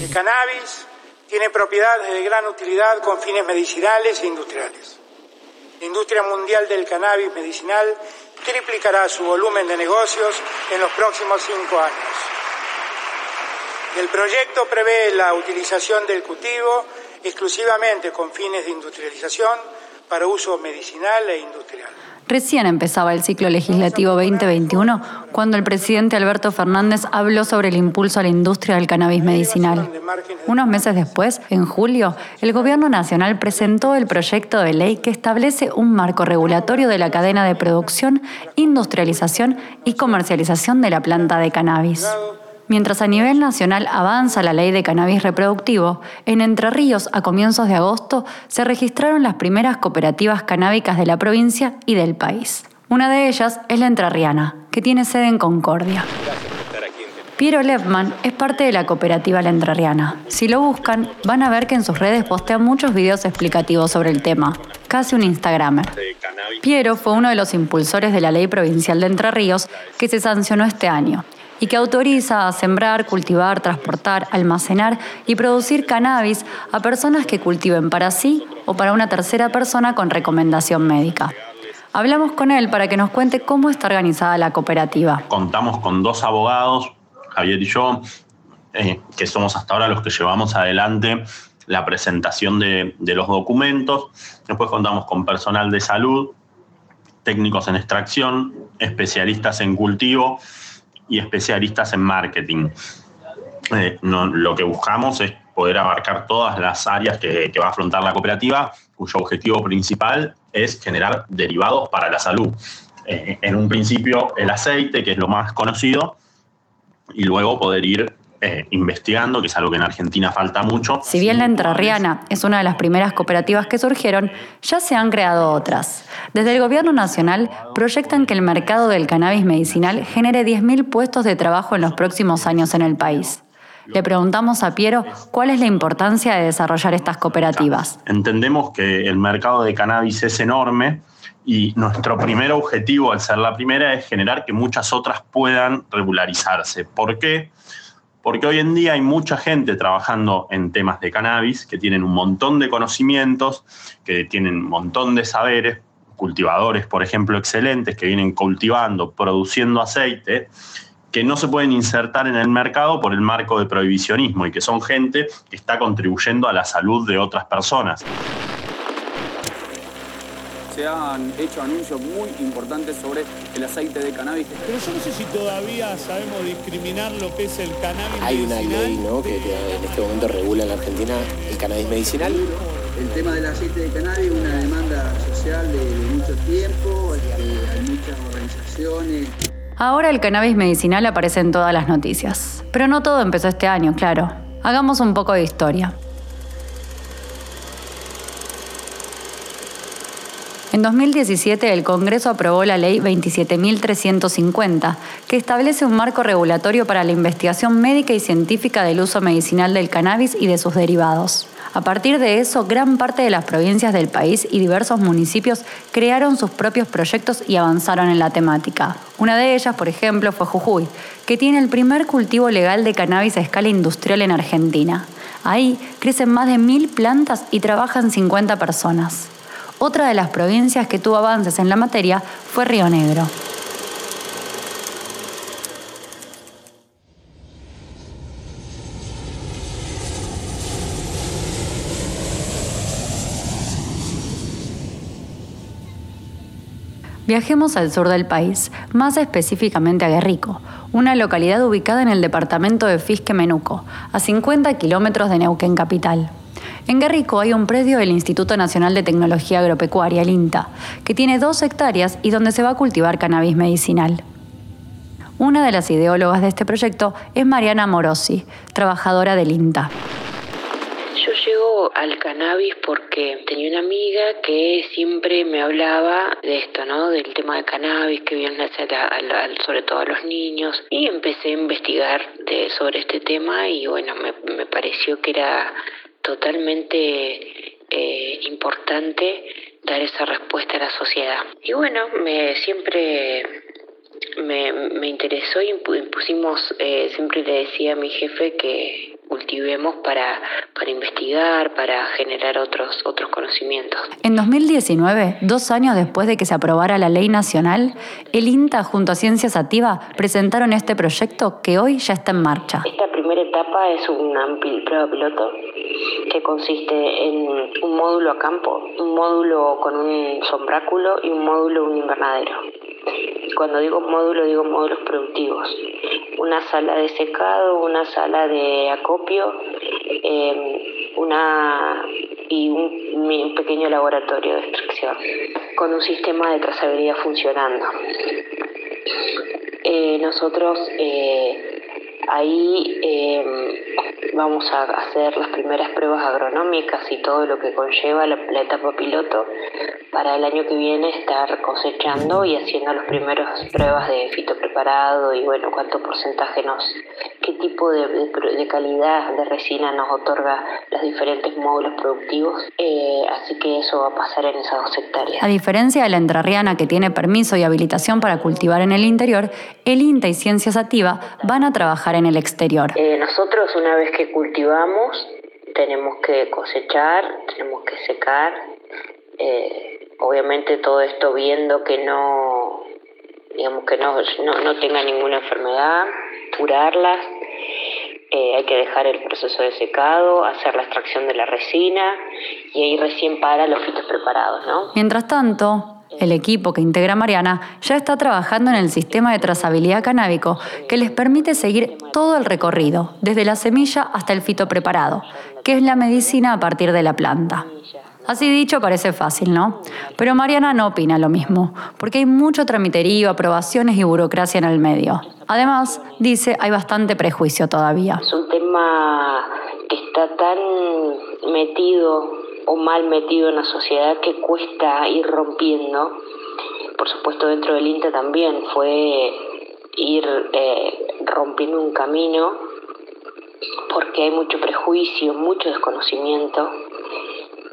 El cannabis tiene propiedades de gran utilidad con fines medicinales e industriales. La industria mundial del cannabis medicinal triplicará su volumen de negocios en los próximos cinco años. El proyecto prevé la utilización del cultivo exclusivamente con fines de industrialización para uso medicinal e industrial. Recién empezaba el ciclo legislativo 2021 cuando el presidente Alberto Fernández habló sobre el impulso a la industria del cannabis medicinal. Unos meses después, en julio, el Gobierno Nacional presentó el proyecto de ley que establece un marco regulatorio de la cadena de producción, industrialización y comercialización de la planta de cannabis. Mientras a nivel nacional avanza la ley de cannabis reproductivo, en Entre Ríos, a comienzos de agosto, se registraron las primeras cooperativas canábicas de la provincia y del país. Una de ellas es la Entrerriana, que tiene sede en Concordia. Piero Levman es parte de la cooperativa La Entrerriana. Si lo buscan, van a ver que en sus redes postea muchos videos explicativos sobre el tema, casi un Instagramer. Piero fue uno de los impulsores de la ley provincial de Entre Ríos que se sancionó este año y que autoriza a sembrar, cultivar, transportar, almacenar y producir cannabis a personas que cultiven para sí o para una tercera persona con recomendación médica. Hablamos con él para que nos cuente cómo está organizada la cooperativa. Contamos con dos abogados, Javier y yo, eh, que somos hasta ahora los que llevamos adelante la presentación de, de los documentos. Después contamos con personal de salud, técnicos en extracción, especialistas en cultivo y especialistas en marketing. Eh, lo que buscamos es poder abarcar todas las áreas que, va a afrontar la cooperativa, cuyo objetivo principal es generar derivados para la salud. Eh, en un principio el aceite, que es lo más conocido, y luego poder ir eh, investigando, que es algo que en Argentina falta mucho. Si bien la Entrerriana es una de las primeras cooperativas que surgieron, ya se han creado otras. Desde el Gobierno Nacional proyectan que el mercado del cannabis medicinal genere 10.000 puestos de trabajo en los próximos años en el país. Le preguntamos a Piero cuál es la importancia de desarrollar estas cooperativas. Entendemos que el mercado de cannabis es enorme y nuestro primer objetivo al ser la primera es generar que muchas otras puedan regularizarse. ¿Por qué? Porque hoy en día hay mucha gente trabajando en temas de cannabis que tienen un montón de conocimientos, que tienen un montón de saberes, cultivadores, por ejemplo, excelentes, que vienen cultivando, produciendo aceite, que no se pueden insertar en el mercado por el marco de prohibicionismo y que son gente que está contribuyendo a la salud de otras personas se han hecho anuncios muy importantes sobre el aceite de cannabis. Pero yo no sé si todavía sabemos discriminar lo que es el cannabis Hay una ley ¿no? que, en este momento regula en la Argentina el cannabis medicinal. El tema del aceite de cannabis es una demanda social de, mucho tiempo, este, hay muchas organizaciones. Ahora el cannabis medicinal aparece en todas las noticias. Pero no todo empezó este año, claro. Hagamos un poco de historia. En 2017 el Congreso aprobó la Ley 27.350, que establece un marco regulatorio para la investigación médica y científica del uso medicinal del cannabis y de sus derivados. A partir de eso, gran parte de las provincias del país y diversos municipios crearon sus propios proyectos y avanzaron en la temática. Una de ellas, por ejemplo, fue Jujuy, que tiene el primer cultivo legal de cannabis a escala industrial en Argentina. Ahí crecen más de mil plantas y trabajan 50 personas. Otra de las provincias que tuvo avances en la materia fue Río Negro. Viajemos al sur del país, más específicamente a Guerrico, una localidad ubicada en el departamento de Fisque Menuco, a 50 kilómetros de Neuquén capital. En Guerrico hay un predio del Instituto Nacional de Tecnología Agropecuaria, el INTA, que tiene dos hectáreas y donde se va a cultivar cannabis medicinal. Una de las ideólogas de este proyecto es Mariana Morosi, trabajadora del INTA. Yo llego al cannabis porque tenía una amiga que siempre me hablaba de esto, ¿no? Del tema de cannabis que viene sobre todo a los niños y empecé a investigar sobre este tema y bueno, me pareció que era totalmente eh, importante dar esa respuesta a la sociedad. Y bueno, me siempre me, me interesó y impusimos, eh, siempre le decía a mi jefe que, cultivemos para, para investigar, para generar otros, otros conocimientos. En 2019, dos años después de que se aprobara la ley nacional, el INTA junto a Ciencias Ativa presentaron este proyecto que hoy ya está en marcha. Esta primera etapa es una prueba piloto que consiste en un módulo a campo, un módulo con un sombráculo y un módulo un invernadero. Cuando digo módulo, digo módulos productivos. Una sala de secado, una sala de acopio, em, una y un, pequeño laboratorio de extracción con un sistema de trazabilidad funcionando. Eh, nosotros eh, ahí em, vamos a hacer las primeras pruebas agronómicas y todo lo que conlleva la, etapa piloto para el año que viene estar cosechando y haciendo las primeras pruebas de fitopreparado y bueno, cuánto porcentaje nos, qué tipo de, calidad de resina nos otorga los diferentes módulos productivos. Eh, así que eso va a pasar en esas dos hectáreas. A diferencia de la entrerriana que tiene permiso y habilitación para cultivar en el interior, el INTA y Ciencias Ativa van a trabajar en el exterior. Eh, nosotros una vez que cultivamos tenemos que cosechar, tenemos que secar. Eh, obviamente todo esto viendo que no, digamos que no, no, tenga ninguna enfermedad, curarlas, eh, hay que dejar el proceso de secado, hacer la extracción de la resina y ahí recién para los fitos preparados, ¿no? Mientras tanto, el equipo que integra Mariana ya está trabajando en el sistema de trazabilidad canábico que les permite seguir todo el recorrido, desde la semilla hasta el fito preparado, que es la medicina a partir de la planta. Así dicho parece fácil, ¿no? Pero Mariana no opina lo mismo, porque hay mucho tramiterío, aprobaciones y burocracia en el medio. Además, dice, hay bastante prejuicio todavía. Es un tema que está tan metido o mal metido en la sociedad que cuesta ir rompiendo. Por supuesto, dentro del INTA también fue ir eh, rompiendo un camino porque hay mucho prejuicio, mucho desconocimiento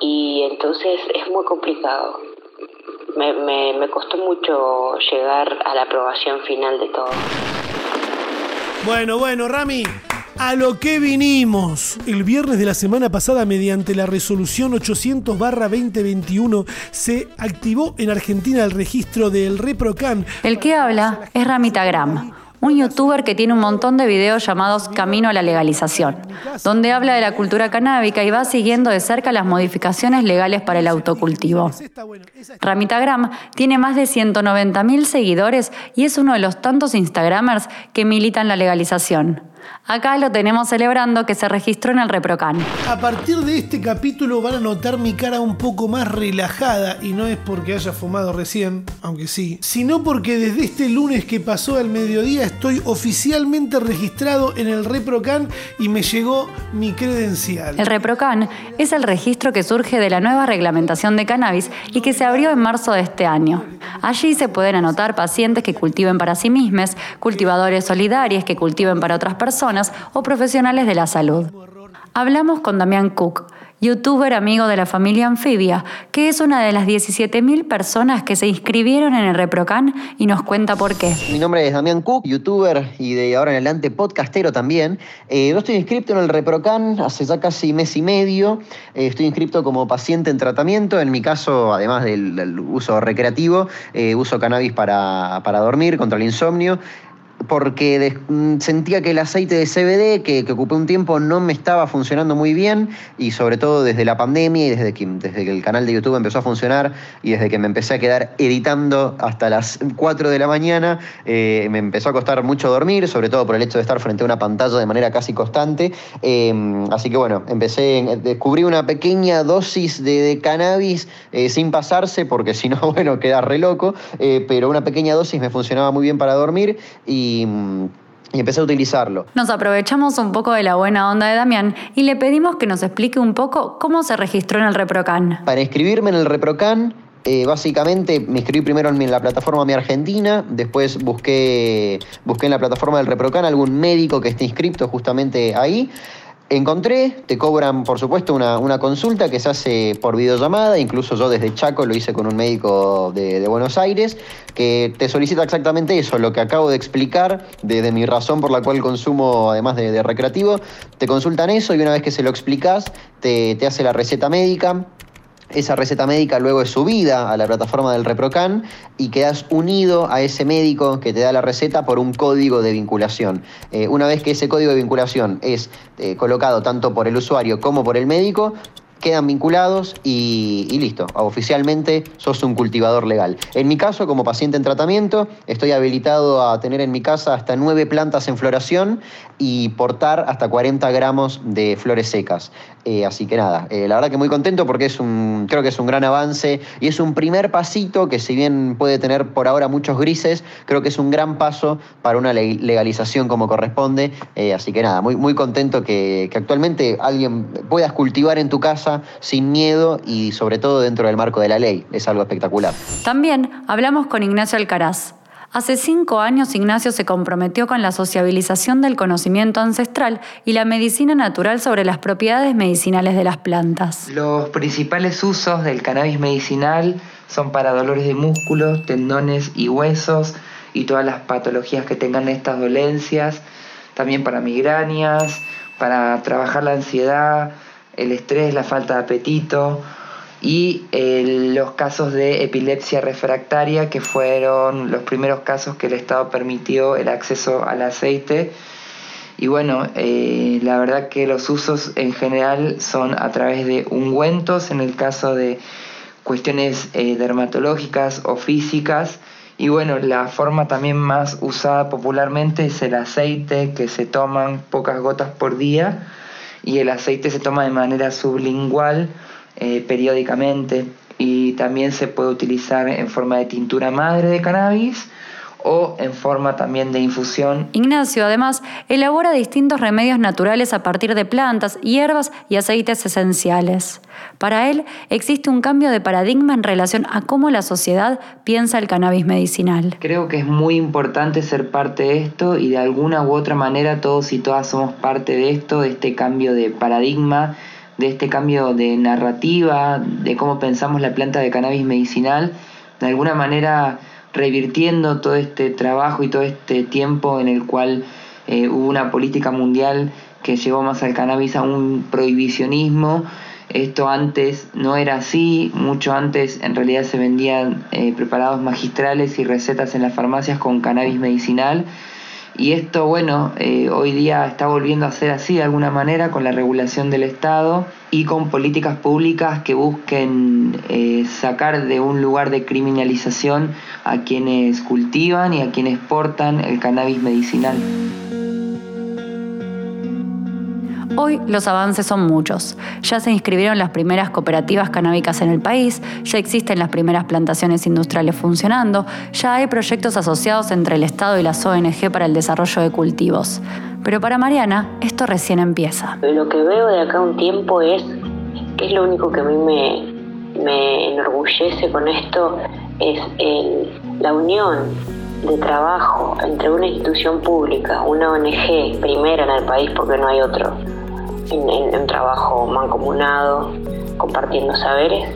y entonces es muy complicado. Me, me, costó mucho llegar a la aprobación final de todo. Bueno, bueno, Rami, a lo que vinimos. El viernes de la semana pasada, mediante la resolución 800-2021, se activó en Argentina el registro del ReproCan. El que habla es Ramitagram un youtuber que tiene un montón de videos llamados Camino a la Legalización, donde habla de la cultura canábica y va siguiendo de cerca las modificaciones legales para el autocultivo. Ramitagram tiene más de 190.000 seguidores y es uno de los tantos Instagramers que militan la legalización. Acá lo tenemos celebrando que se registró en el Reprocan. A partir de este capítulo van a notar mi cara un poco más relajada y no es porque haya fumado recién, aunque sí, sino porque desde este lunes que pasó al mediodía estoy oficialmente registrado en el Reprocan y me llegó mi credencial. El Reprocan es el registro que surge de la nueva reglamentación de cannabis y que se abrió en marzo de este año. Allí se pueden anotar pacientes que cultiven para sí mismos, cultivadores solidarios que cultiven para otras personas, o profesionales de la salud. Hablamos con Damián Cook, youtuber amigo de la familia Anfibia, que es una de las 17.000 personas que se inscribieron en el Reprocan y nos cuenta por qué. Mi nombre es Damián Cook, youtuber y de ahora en adelante podcastero también. Eh, yo estoy inscrito en el Reprocan hace ya casi mes y medio. Eh, estoy inscrito como paciente en tratamiento. En mi caso, además del, uso recreativo, eh, uso cannabis para dormir contra el insomnio porque mm, sentía que el aceite de CBD que, ocupé un tiempo no me estaba funcionando muy bien y sobre todo desde la pandemia y desde que, desde que el canal de YouTube empezó a funcionar y desde que me empecé a quedar editando hasta las 4 de la mañana, eh, me empezó a costar mucho dormir, sobre todo por el hecho de estar frente a una pantalla de manera casi constante. Em, así que bueno, empecé, descubrí una pequeña dosis de, cannabis eh, sin pasarse, porque si no, bueno, queda re loco, eh, pero una pequeña dosis me funcionaba muy bien para dormir y y, empecé a utilizarlo. Nos aprovechamos un poco de la buena onda de Damián y le pedimos que nos explique un poco cómo se registró en el ReproCan. Para inscribirme en el ReproCan, eh, básicamente me inscribí primero en la plataforma Mi Argentina, después busqué, busqué en la plataforma del ReproCan algún médico que esté inscrito justamente ahí. Encontré, te cobran por supuesto una, consulta que se hace por videollamada, incluso yo desde Chaco lo hice con un médico de, Buenos Aires, que te solicita exactamente eso, lo que acabo de explicar, desde mi razón por la cual consumo además de, recreativo, te consultan eso y una vez que se lo explicas, te, te hace la receta médica, esa receta médica luego es subida a la plataforma del ReproCan y quedas unido a ese médico que te da la receta por un código de vinculación. Eh, una vez que ese código de vinculación es eh, colocado tanto por el usuario como por el médico, quedan vinculados y, listo. Oficialmente sos un cultivador legal. En mi caso, como paciente en tratamiento, estoy habilitado a tener en mi casa hasta nueve plantas en floración y portar hasta 40 gramos de flores secas. Eh, así que nada, eh, la verdad que muy contento porque es un, creo que es un gran avance y es un primer pasito que si bien puede tener por ahora muchos grises, creo que es un gran paso para una legalización como corresponde. Eh, así que nada, muy, muy contento que, que actualmente alguien puedas cultivar en tu casa sin miedo y sobre todo dentro del marco de la ley. Es algo espectacular. También hablamos con Ignacio Alcaraz Hace cinco años Ignacio se comprometió con la sociabilización del conocimiento ancestral y la medicina natural sobre las propiedades medicinales de las plantas. Los principales usos del cannabis medicinal son para dolores de músculos, tendones y huesos y todas las patologías que tengan estas dolencias, también para migrañas, para trabajar la ansiedad, el estrés, la falta de apetito, y los casos de epilepsia refractaria, que fueron los primeros casos que el Estado permitió el acceso al aceite. Y bueno, eh, la verdad que los usos en general son a través de ungüentos, en el caso de cuestiones eh, dermatológicas o físicas. Y bueno, la forma también más usada popularmente es el aceite, que se toman pocas gotas por día. Y el aceite se toma de manera sublingual eh, periódicamente y también se puede utilizar en forma de tintura madre de cannabis o en forma también de infusión. Ignacio además elabora distintos remedios naturales a partir de plantas, hierbas y aceites esenciales. Para él existe un cambio de paradigma en relación a cómo la sociedad piensa el cannabis medicinal. Creo que es muy importante ser parte de esto y de alguna u otra manera todos y todas somos parte de esto, de este cambio de paradigma de este cambio de narrativa, de cómo pensamos la planta de cannabis medicinal, de alguna manera revirtiendo todo este trabajo y todo este tiempo en el cual eh, hubo una política mundial que llevó más al cannabis a un prohibicionismo. Esto antes no era así, mucho antes en realidad se vendían eh, preparados magistrales y recetas en las farmacias con cannabis medicinal y esto, bueno, eh, hoy día está volviendo a ser así de alguna manera con la regulación del Estado y con políticas públicas que busquen eh, sacar de un lugar de criminalización a quienes cultivan y a quienes portan el cannabis medicinal. Hoy los avances son muchos. Ya se inscribieron las primeras cooperativas canábicas en el país, ya existen las primeras plantaciones industriales funcionando, ya hay proyectos asociados entre el Estado y las ONG para el desarrollo de cultivos. Pero para Mariana, esto recién empieza. Lo que veo de acá un tiempo es, que es lo único que a mí me, me enorgullece con esto, es la unión de trabajo entre una institución pública, una ONG, primera en el país porque no hay otro, en, un trabajo mancomunado, compartiendo saberes,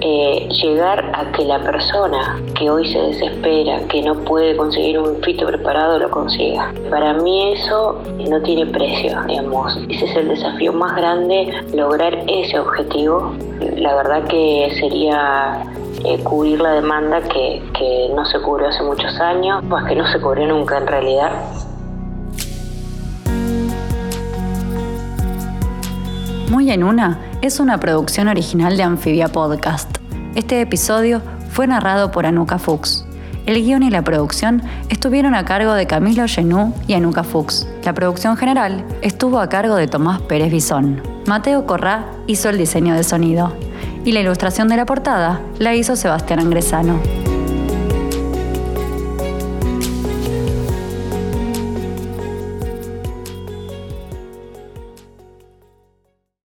eh, llegar a que la persona que hoy se desespera, que no puede conseguir un fito preparado, lo consiga. Para mí eso no tiene precio, digamos. Ese es el desafío más grande, lograr ese objetivo. La verdad que sería cubrir la demanda que, que no se cubrió hace muchos años, más que no se cubrió nunca en realidad. Muy en una es una producción original de Amphibia Podcast. Este episodio fue narrado por Anuka Fuchs. El guion y la producción estuvieron a cargo de Camilo Genú y Anuka Fuchs. La producción general estuvo a cargo de Tomás Pérez Bisón. Mateo Corrá hizo el diseño de sonido. Y la ilustración de la portada la hizo Sebastián Angresano.